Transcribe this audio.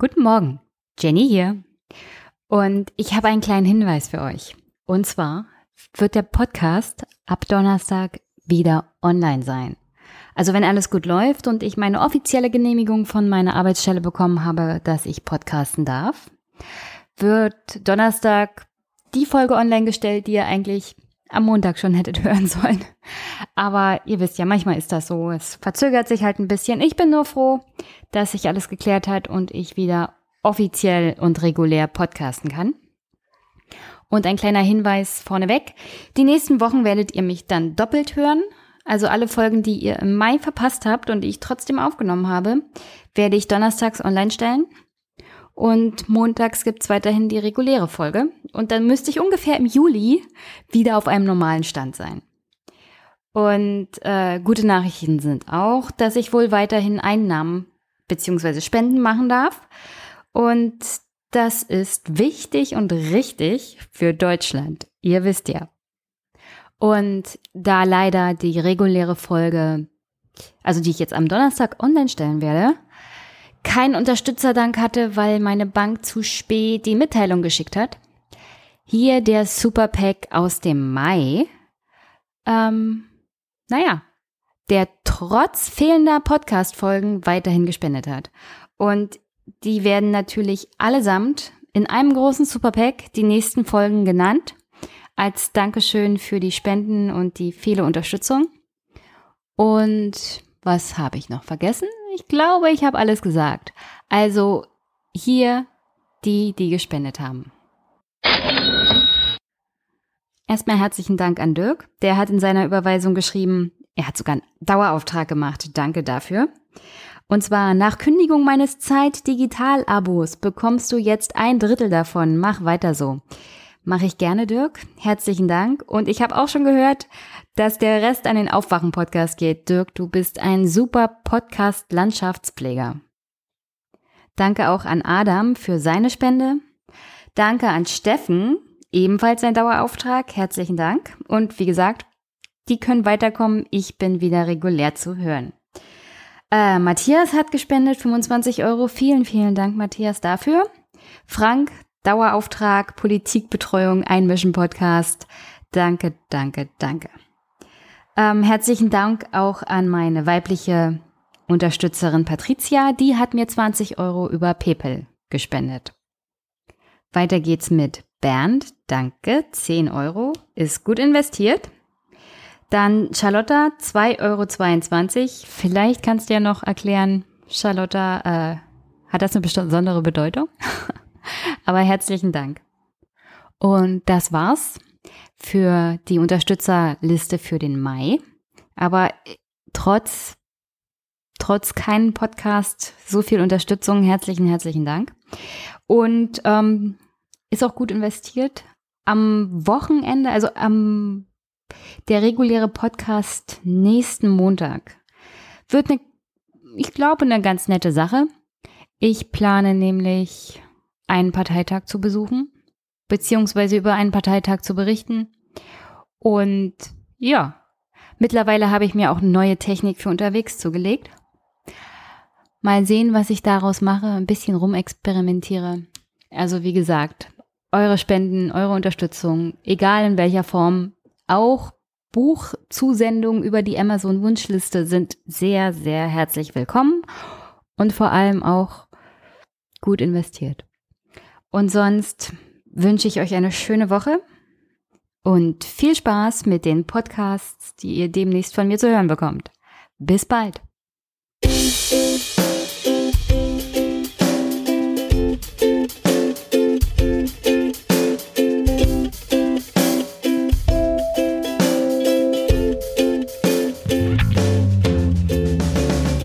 Guten Morgen, Jenny hier. Und ich habe einen kleinen Hinweis für euch. Und zwar wird der Podcast ab Donnerstag wieder online sein. Also wenn alles gut läuft und ich meine offizielle Genehmigung von meiner Arbeitsstelle bekommen habe, dass ich podcasten darf, wird Donnerstag die Folge online gestellt, die ihr eigentlich am Montag schon hättet hören sollen. Aber ihr wisst ja, manchmal ist das so. Es verzögert sich halt ein bisschen. Ich bin nur froh, dass sich alles geklärt hat und ich wieder offiziell und regulär podcasten kann. Und ein kleiner Hinweis vorneweg. Die nächsten Wochen werdet ihr mich dann doppelt hören. Also alle Folgen, die ihr im Mai verpasst habt und die ich trotzdem aufgenommen habe, werde ich donnerstags online stellen. Und montags gibt's weiterhin die reguläre Folge. Und dann müsste ich ungefähr im Juli wieder auf einem normalen Stand sein. Und äh, gute Nachrichten sind auch, dass ich wohl weiterhin Einnahmen bzw. Spenden machen darf. Und das ist wichtig und richtig für Deutschland. Ihr wisst ja. Und da leider die reguläre Folge, also die ich jetzt am Donnerstag online stellen werde, keinen Unterstützerdank hatte, weil meine Bank zu spät die Mitteilung geschickt hat. Hier der Superpack aus dem Mai. Ähm, naja, der trotz fehlender Podcast-Folgen weiterhin gespendet hat. Und die werden natürlich allesamt in einem großen Superpack die nächsten Folgen genannt, als Dankeschön für die Spenden und die viele Unterstützung. Und was habe ich noch vergessen? Ich glaube, ich habe alles gesagt. Also hier die, die gespendet haben. Erstmal herzlichen Dank an Dirk. Der hat in seiner Überweisung geschrieben, er hat sogar einen Dauerauftrag gemacht. Danke dafür. Und zwar nach Kündigung meines Zeit-Digital-Abos bekommst du jetzt ein Drittel davon. Mach weiter so. Mache ich gerne, Dirk. Herzlichen Dank. Und ich habe auch schon gehört, dass der Rest an den Aufwachen-Podcast geht. Dirk, du bist ein super Podcast-Landschaftspfleger. Danke auch an Adam für seine Spende. Danke an Steffen, ebenfalls sein Dauerauftrag. Herzlichen Dank. Und wie gesagt, die können weiterkommen. Ich bin wieder regulär zu hören. Äh, Matthias hat gespendet 25 Euro. Vielen, vielen Dank, Matthias, dafür. Frank, Dauerauftrag, Politikbetreuung, Einmischen Podcast. Danke, danke, danke. Ähm, herzlichen Dank auch an meine weibliche Unterstützerin Patricia. Die hat mir 20 Euro über PayPal gespendet. Weiter geht's mit Bernd. Danke. 10 Euro. Ist gut investiert. Dann Charlotta, 2,22 Euro. Vielleicht kannst du ja noch erklären, Charlotta, äh, hat das eine besondere Bedeutung? Aber herzlichen Dank. Und das war's für die Unterstützerliste für den Mai. Aber trotz, trotz keinen Podcast, so viel Unterstützung, herzlichen, herzlichen Dank. Und ähm, ist auch gut investiert. Am Wochenende, also am der reguläre Podcast nächsten Montag wird eine, ich glaube, eine ganz nette Sache. Ich plane nämlich einen Parteitag zu besuchen, beziehungsweise über einen Parteitag zu berichten. Und ja, mittlerweile habe ich mir auch eine neue Technik für unterwegs zugelegt. Mal sehen, was ich daraus mache, ein bisschen rumexperimentiere. Also wie gesagt, eure Spenden, eure Unterstützung, egal in welcher Form, auch Buchzusendungen über die Amazon Wunschliste sind sehr, sehr herzlich willkommen und vor allem auch gut investiert. Und sonst wünsche ich euch eine schöne Woche und viel Spaß mit den Podcasts, die ihr demnächst von mir zu hören bekommt. Bis bald.